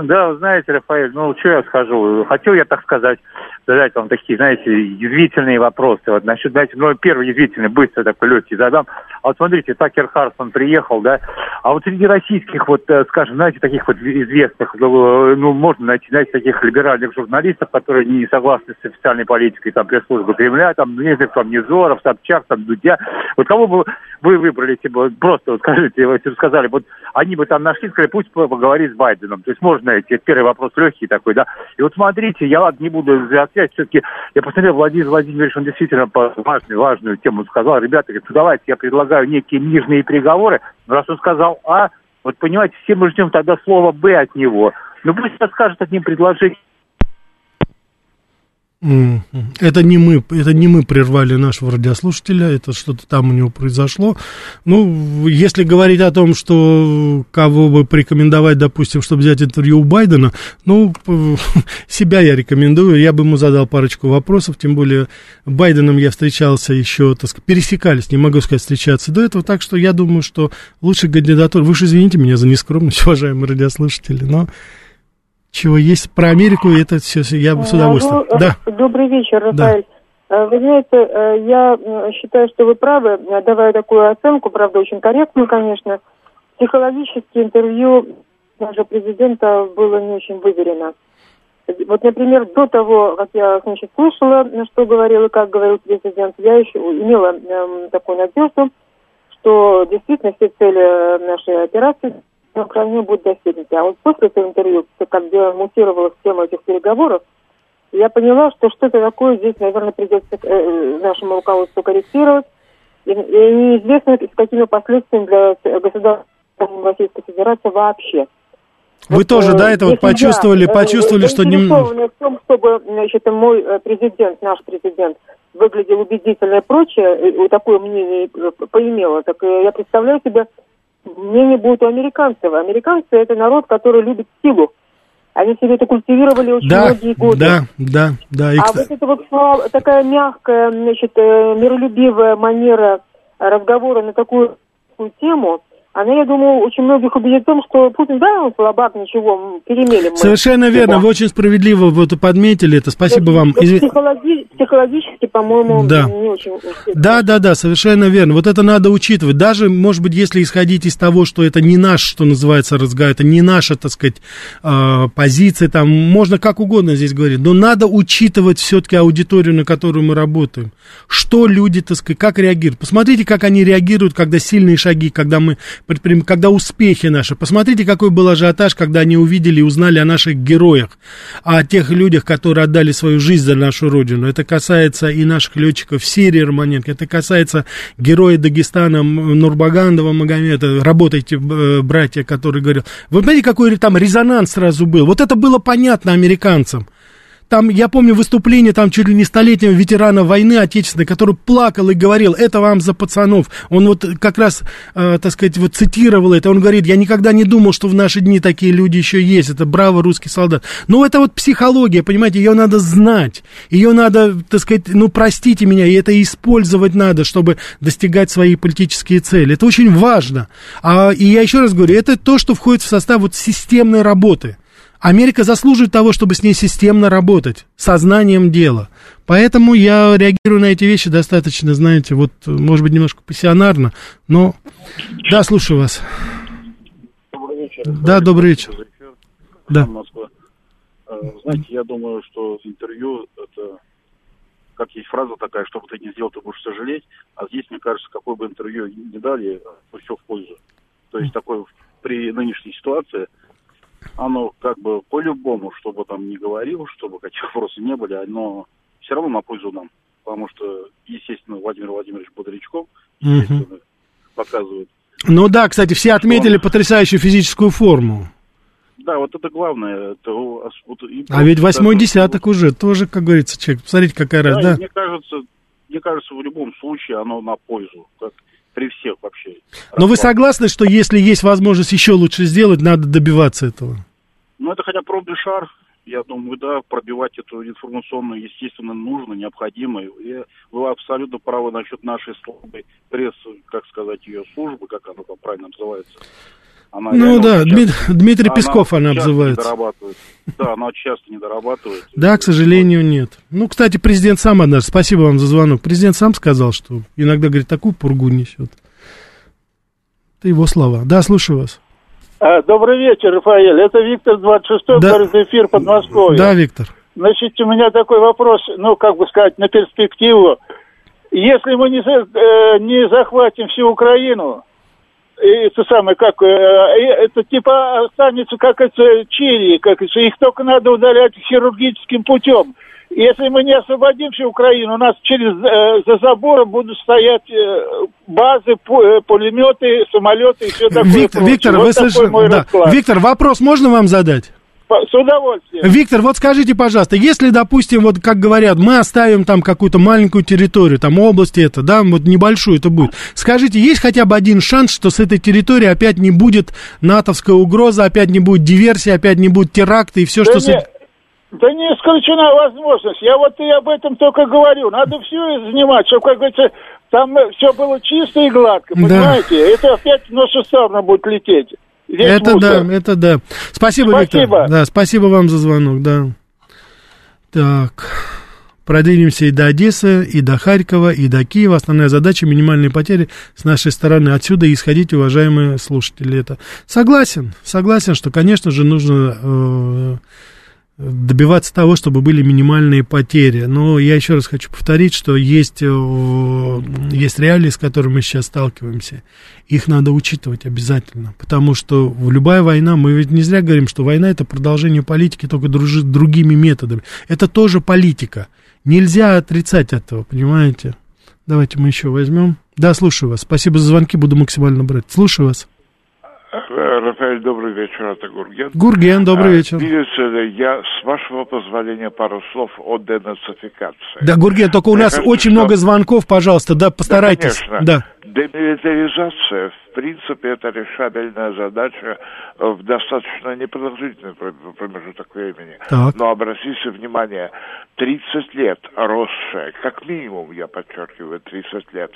S12: Да, знаете, Рафаэль, ну, что я скажу? Хотел я, так сказать, задать вам такие, знаете, язвительные вопросы. Вот насчет, знаете, ну, первый язвительный, быстро такой легкий задам. А вот смотрите, Такер Харсон приехал, да, а вот среди российских, вот, э, скажем, знаете, таких вот известных, ну, ну, можно найти, знаете, таких либеральных журналистов, которые не согласны с официальной политикой, там, пресс-службы Кремля, там, ну, знаю, там, Низоров, Собчак, там, Дудя. Вот кого бы вы выбрали, если бы, просто, вот, скажите, если сказали, вот, они бы там нашли, сказали, пусть поговорит с Байденом. То есть можно, эти, первый вопрос легкий такой, да. И вот смотрите, я, ладно, не буду отвечать, все-таки я посмотрел, Владимир Владимирович, он действительно важную, важную тему сказал. Ребята, говорит, давайте я предлагаю некие нижние переговоры. Раз он сказал А, вот понимаете, все мы ждем тогда слова Б от него. Ну пусть скажет одним предложением
S2: это не мы, это не мы прервали нашего радиослушателя, это что-то там у него произошло. Ну, если говорить о том, что кого бы порекомендовать, допустим, чтобы взять интервью у Байдена, ну, себя я рекомендую, я бы ему задал парочку вопросов, тем более Байденом я встречался еще, так сказать, пересекались, не могу сказать, встречаться до этого, так что я думаю, что лучший кандидатур, вы же извините меня за нескромность, уважаемые радиослушатели, но чего есть про Америку, это все я бы с удовольствием.
S13: Ну, да. Добрый вечер, Рафаэль. Да. Э, вы знаете, э, я считаю, что вы правы, давая такую оценку, правда, очень корректную, конечно. Психологическое интервью нашего президента было не очень выверено. Вот, например, до того, как я, значит, слышала, что говорил и как говорил президент, я еще имела э, такую надежду, что действительно все цели нашей операции на Украине будут достигнуты. А вот после этого интервью, когда мутировалась тема этих переговоров, я поняла, что что-то такое здесь, наверное, придется э, нашему руководству корректировать. И, и неизвестно, с какими последствиями для государства Российской Федерации вообще.
S2: Вы вот, тоже, э, да, это вот почувствовали, я, почувствовали, что не...
S13: в том, чтобы, значит, мой э, президент, наш президент, выглядел убедительно и прочее, и такое мнение поимело, так я представляю себе мнение будет у американцев. Американцы – это народ, который любит силу. Они себе это культивировали очень
S2: да,
S13: многие годы.
S2: Да, да, да.
S13: И... А вот эта вот такая мягкая, значит, э, миролюбивая манера разговора на такую тему, она, я думаю, очень многих убедит в том, что Путин, да, он слабак, ничего, перемелем.
S2: Совершенно мы. верно, вы очень справедливо вот подметили это, спасибо
S13: это,
S2: вам.
S13: Это психологи- психологически, по-моему,
S2: да.
S13: не очень...
S2: Да, да, да, совершенно верно, вот это надо учитывать. Даже, может быть, если исходить из того, что это не наш, что называется, разговор, это не наша, так сказать, а, позиция, там, можно как угодно здесь говорить, но надо учитывать все-таки аудиторию, на которую мы работаем. Что люди, так сказать, как реагируют. Посмотрите, как они реагируют, когда сильные шаги, когда мы предприм... когда успехи наши. Посмотрите, какой был ажиотаж, когда они увидели и узнали о наших героях, о тех людях, которые отдали свою жизнь за нашу родину. Это касается и наших летчиков в Сирии, Романенко, это касается героя Дагестана Нурбагандова Магомеда. Работайте, э, братья, который говорил. Вы понимаете, какой там резонанс сразу был? Вот это было понятно американцам. Там, я помню выступление там чуть ли не столетнего ветерана войны отечественной, который плакал и говорил, это вам за пацанов. Он вот как раз, э, так сказать, вот цитировал это. Он говорит, я никогда не думал, что в наши дни такие люди еще есть. Это браво русский солдат. Но это вот психология, понимаете, ее надо знать. Ее надо, так сказать, ну, простите меня, и это использовать надо, чтобы достигать свои политические цели. Это очень важно. А, и я еще раз говорю, это то, что входит в состав вот системной работы. Америка заслуживает того, чтобы с ней системно работать, сознанием дела. Поэтому я реагирую на эти вещи достаточно, знаете, вот, может быть, немножко пассионарно, но... Да, слушаю вас.
S14: Добрый вечер.
S2: Да, добрый вечер. Да.
S14: Москва. Э, знаете, я думаю, что интервью это как есть фраза такая, что бы ты ни сделал, ты будешь сожалеть. А здесь, мне кажется, какое бы интервью не дали, то все в пользу. То есть такое при нынешней ситуации – оно как бы по-любому, чтобы там не говорил, чтобы какие вопросы не были, оно все равно на пользу нам. Потому что, естественно, Владимир Владимирович Бодрячков, естественно, угу. показывает.
S2: Ну да, кстати, все отметили он... потрясающую физическую форму.
S14: Да, вот это главное. Это, вот,
S2: а ведь восьмой десяток вот, уже тоже, как говорится, человек. Посмотрите, какая да, раз, да?
S14: Мне кажется, мне кажется, в любом случае оно на пользу. Как при всех вообще.
S2: Но вы согласны, что если есть возможность еще лучше сделать, надо добиваться этого?
S14: Ну, это хотя пробный шар. Я думаю, да, пробивать эту информационную, естественно, нужно, необходимо. И вы абсолютно правы насчет нашей слабой прессы, как сказать, ее службы, как она там правильно называется.
S2: Она ну да, Дмит, Дмитрий она Песков она обзывается.
S14: Да, она часто не дорабатывает.
S2: Да, к сожалению, нет. Ну, кстати, президент сам однажды, спасибо вам за звонок, президент сам сказал, что иногда, говорит, такую пургу несет. Это его слова. Да, слушаю вас.
S15: А, добрый вечер, Рафаэль. Это Виктор 26-й, да. эфир Подмосковья.
S2: Да, Виктор.
S15: Значит, у меня такой вопрос, ну, как бы сказать, на перспективу. Если мы не, э, не захватим всю Украину, это самое, как, э, это типа останется, как это, Чили, как это, их только надо удалять хирургическим путем. Если мы не освободим всю Украину, у нас через э, за забором будут стоять э, базы, э, пулеметы, самолеты и все такое.
S2: Виктор, Виктор, вот вы слышали? Да. Виктор, вопрос можно вам задать?
S15: С удовольствием.
S2: Виктор, вот скажите, пожалуйста, если, допустим, вот как говорят, мы оставим там какую-то маленькую территорию, там области это, да, вот небольшую это будет, скажите, есть хотя бы один шанс, что с этой территории опять не будет натовская угроза, опять не будет диверсии, опять не будет теракты и все, да что... Не... С...
S15: Да не исключена возможность. Я вот и об этом только говорю. Надо все занимать, чтобы, как говорится, там все было чисто и гладко, да. понимаете? Это опять в нашу сторону будет лететь.
S2: Здесь это мусор. да, это да. Спасибо, спасибо, Виктор. Да, спасибо вам за звонок, да. Так, продвинемся и до Одессы, и до Харькова, и до Киева. Основная задача минимальные потери с нашей стороны. Отсюда исходить, уважаемые слушатели. Это согласен, согласен, что, конечно же, нужно э, добиваться того, чтобы были минимальные потери. Но я еще раз хочу повторить, что есть, э, есть реалии, с которыми мы сейчас сталкиваемся. Их надо учитывать обязательно. Потому что любая война, мы ведь не зря говорим, что война это продолжение политики только дружи, другими методами. Это тоже политика. Нельзя отрицать этого, понимаете? Давайте мы еще возьмем. Да, слушаю вас. Спасибо за звонки, буду максимально брать. Слушаю вас.
S16: Вечер, это Гурген.
S2: Гурген, добрый а, вечер.
S16: Видите я, с вашего позволения, пару слов о денацификации.
S2: Да, Гурген, только у Мне нас кажется, очень что... много звонков, пожалуйста, да, постарайтесь.
S16: Да, конечно. Да. Демилитаризация, в принципе, это решабельная задача в достаточно непродолжительный промежуток времени. Так. Но обратите внимание, 30 лет росшая, как минимум, я подчеркиваю, 30 лет,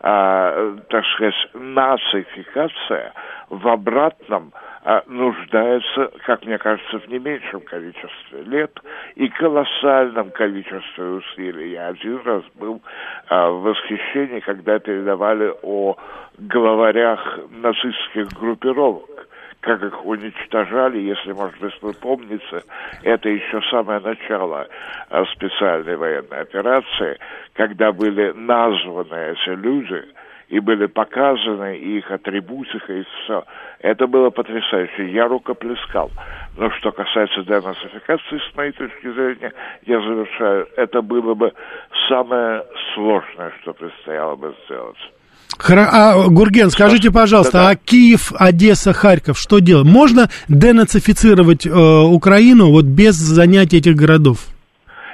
S16: а, так сказать, нацификация в обратном а, нуждается, как мне кажется, в не меньшем количестве лет и колоссальном количестве усилий. Я один раз был а, в восхищении, когда передавали о главарях нацистских группировок как их уничтожали, если, может быть, вы помните, это еще самое начало а, специальной военной операции, когда были названы эти люди – и были показаны их атрибутика и все. Это было потрясающе. Я рукоплескал. Но что касается денацификации, с моей точки зрения, я завершаю, это было бы самое сложное, что предстояло бы сделать.
S2: Хра... А, Гурген, скажите, пожалуйста, Да-да. а Киев, Одесса, Харьков, что делать? Можно денацифицировать э, Украину вот без занятия этих городов?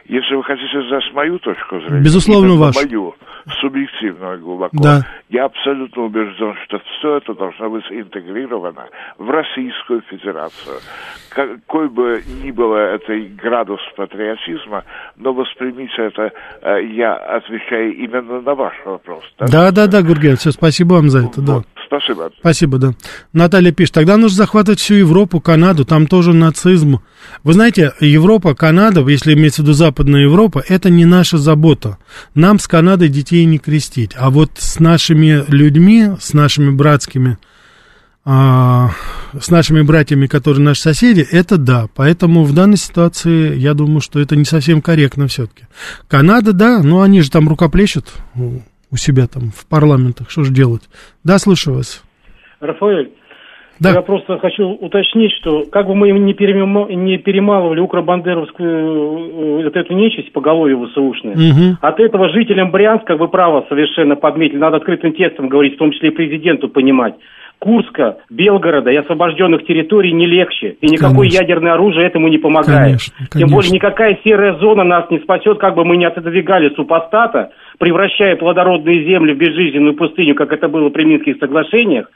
S16: Если вы хотите знать мою точку зрения,
S2: Безусловно, вашу.
S16: мою, субъективную глубоко,
S2: да.
S16: я абсолютно убежден, что все это должно быть интегрировано в Российскую Федерацию. Какой бы ни было это градус патриотизма, но воспримите это, э, я отвечаю именно на ваш вопрос.
S2: Да, да, да, да Гурген, все, спасибо вам за это, да.
S16: Спасибо.
S2: Спасибо, да. Наталья пишет, тогда нужно захватывать всю Европу, Канаду, там тоже нацизм. Вы знаете, Европа, Канада, если имеется в виду Западная Европа, это не наша забота. Нам с Канадой детей не крестить. А вот с нашими людьми, с нашими братскими, а, с нашими братьями, которые наши соседи, это да. Поэтому в данной ситуации я думаю, что это не совсем корректно все-таки. Канада, да, но они же там рукоплещут у себя там в парламентах, что же делать? Да, слушаю вас.
S3: Рафаэль,
S2: да.
S3: я просто хочу уточнить, что как бы мы не, перемал, не перемалывали укробандеровскую вот эту нечисть по голове ВСУшную,
S2: угу.
S3: от этого жителям Брянска, вы право совершенно подметили, надо открытым текстом говорить, в том числе и президенту понимать, Курска, Белгорода и освобожденных территорий не легче. И никакое конечно. ядерное оружие этому не помогает.
S2: Конечно, конечно.
S3: Тем более никакая серая зона нас не спасет, как бы мы не отодвигали супостата, превращая плодородные земли в безжизненную пустыню, как это было при Минских соглашениях.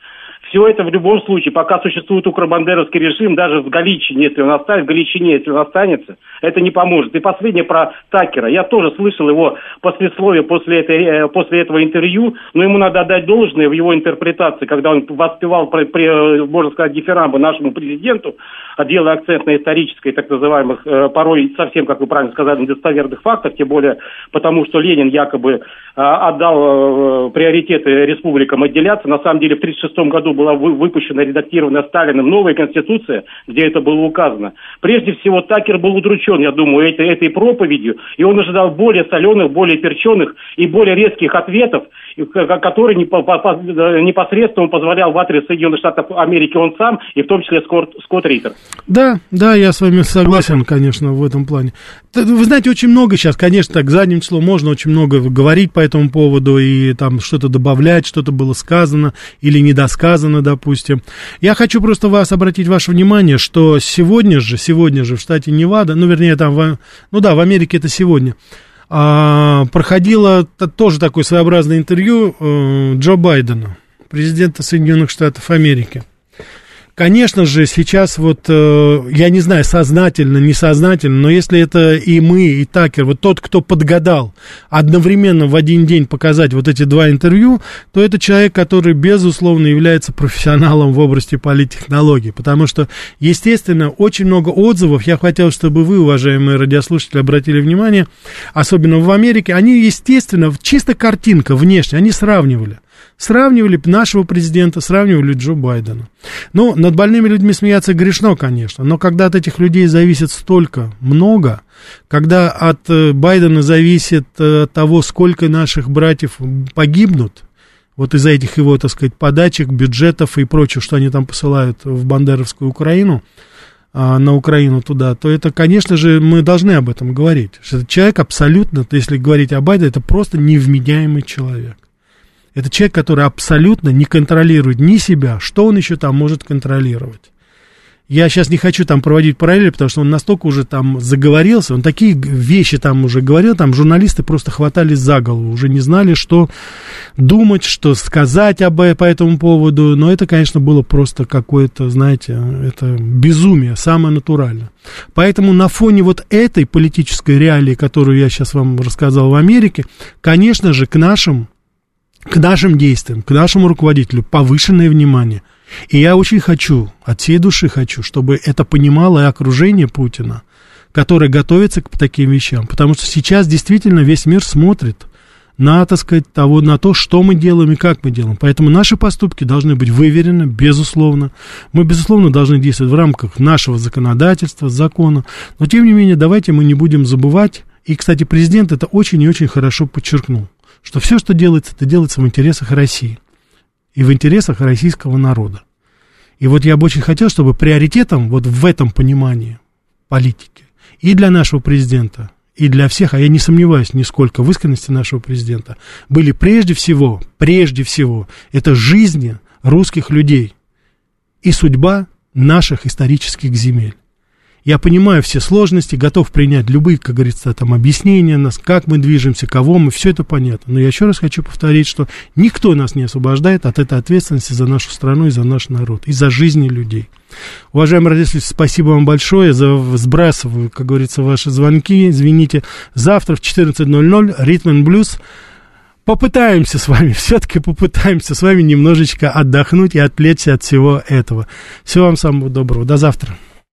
S3: Все это в любом случае, пока существует укробандеровский режим, даже в Галичине, если он останется, в Галичине, если он останется, это не поможет. И последнее про Такера. Я тоже слышал его послесловие после, этой, э, после этого интервью, но ему надо отдать должное в его интерпретации, когда он воспевал, при, можно сказать, дифирамбы нашему президенту, делая акцент на исторической, так называемых, э, порой совсем, как вы правильно сказали, недостоверных фактах, тем более потому, что Ленин якобы э, отдал приоритеты республикам отделяться. На самом деле в 1936 году был была выпущена, редактированная Сталином новая конституция, где это было указано. Прежде всего, Такер был удручен, я думаю, этой, этой проповедью, и он ожидал более соленых, более перченых и более резких ответов, которые непосредственно позволял в адрес Соединенных Штатов Америки он сам, и в том числе Скотт, Скотт Риттер.
S2: Да, да, я с вами согласен, конечно, в этом плане. Вы знаете, очень много сейчас, конечно, так задним числом можно очень много говорить по этому поводу и там что-то добавлять, что-то было сказано или недосказано, допустим. Я хочу просто вас обратить ваше внимание, что сегодня же, сегодня же в штате Невада, ну, вернее, там, в, ну да, в Америке это сегодня, а, проходило тоже такое своеобразное интервью э, Джо Байдена, президента Соединенных Штатов Америки. Конечно же, сейчас вот, э, я не знаю, сознательно, несознательно, но если это и мы, и Такер, вот тот, кто подгадал одновременно в один день показать вот эти два интервью, то это человек, который, безусловно, является профессионалом в области политтехнологий, потому что, естественно, очень много отзывов, я хотел, чтобы вы, уважаемые радиослушатели, обратили внимание, особенно в Америке, они, естественно, чисто картинка внешне, они сравнивали. Сравнивали нашего президента, сравнивали Джо Байдена. Ну, над больными людьми смеяться грешно, конечно, но когда от этих людей зависит столько, много, когда от э, Байдена зависит э, того, сколько наших братьев погибнут, вот из-за этих его, так сказать, подачек, бюджетов и прочего, что они там посылают в Бандеровскую Украину, а, на Украину туда, то это, конечно же, мы должны об этом говорить. Что человек абсолютно, если говорить о Байдене, это просто невменяемый человек. Это человек, который абсолютно не контролирует ни себя, что он еще там может контролировать. Я сейчас не хочу там проводить параллели, потому что он настолько уже там заговорился, он такие вещи там уже говорил, там журналисты просто хватались за голову, уже не знали, что думать, что сказать об, по этому поводу, но это, конечно, было просто какое-то, знаете, это безумие, самое натуральное. Поэтому на фоне вот этой политической реалии, которую я сейчас вам рассказал в Америке, конечно же, к нашим к нашим действиям, к нашему руководителю повышенное внимание. И я очень хочу, от всей души хочу, чтобы это понимало и окружение Путина, которое готовится к таким вещам. Потому что сейчас действительно весь мир смотрит на, так сказать, того, на то, что мы делаем и как мы делаем. Поэтому наши поступки должны быть выверены, безусловно. Мы, безусловно, должны действовать в рамках нашего законодательства, закона. Но, тем не менее, давайте мы не будем забывать. И, кстати, президент это очень и очень хорошо подчеркнул что все, что делается, это делается в интересах России и в интересах российского народа. И вот я бы очень хотел, чтобы приоритетом вот в этом понимании политики и для нашего президента, и для всех, а я не сомневаюсь нисколько в искренности нашего президента, были прежде всего, прежде всего, это жизни русских людей и судьба наших исторических земель. Я понимаю все сложности, готов принять любые, как говорится, там объяснения нас, как мы движемся, кого мы, все это понятно. Но я еще раз хочу повторить, что никто нас не освобождает от этой ответственности за нашу страну и за наш народ, и за жизни людей. Уважаемые родители, спасибо вам большое. За, сбрасываю, как говорится, ваши звонки. Извините. Завтра в 14.00 Ритм Блюз. Попытаемся с вами, все-таки попытаемся с вами немножечко отдохнуть и отвлечься от всего этого. Всего вам самого доброго. До завтра.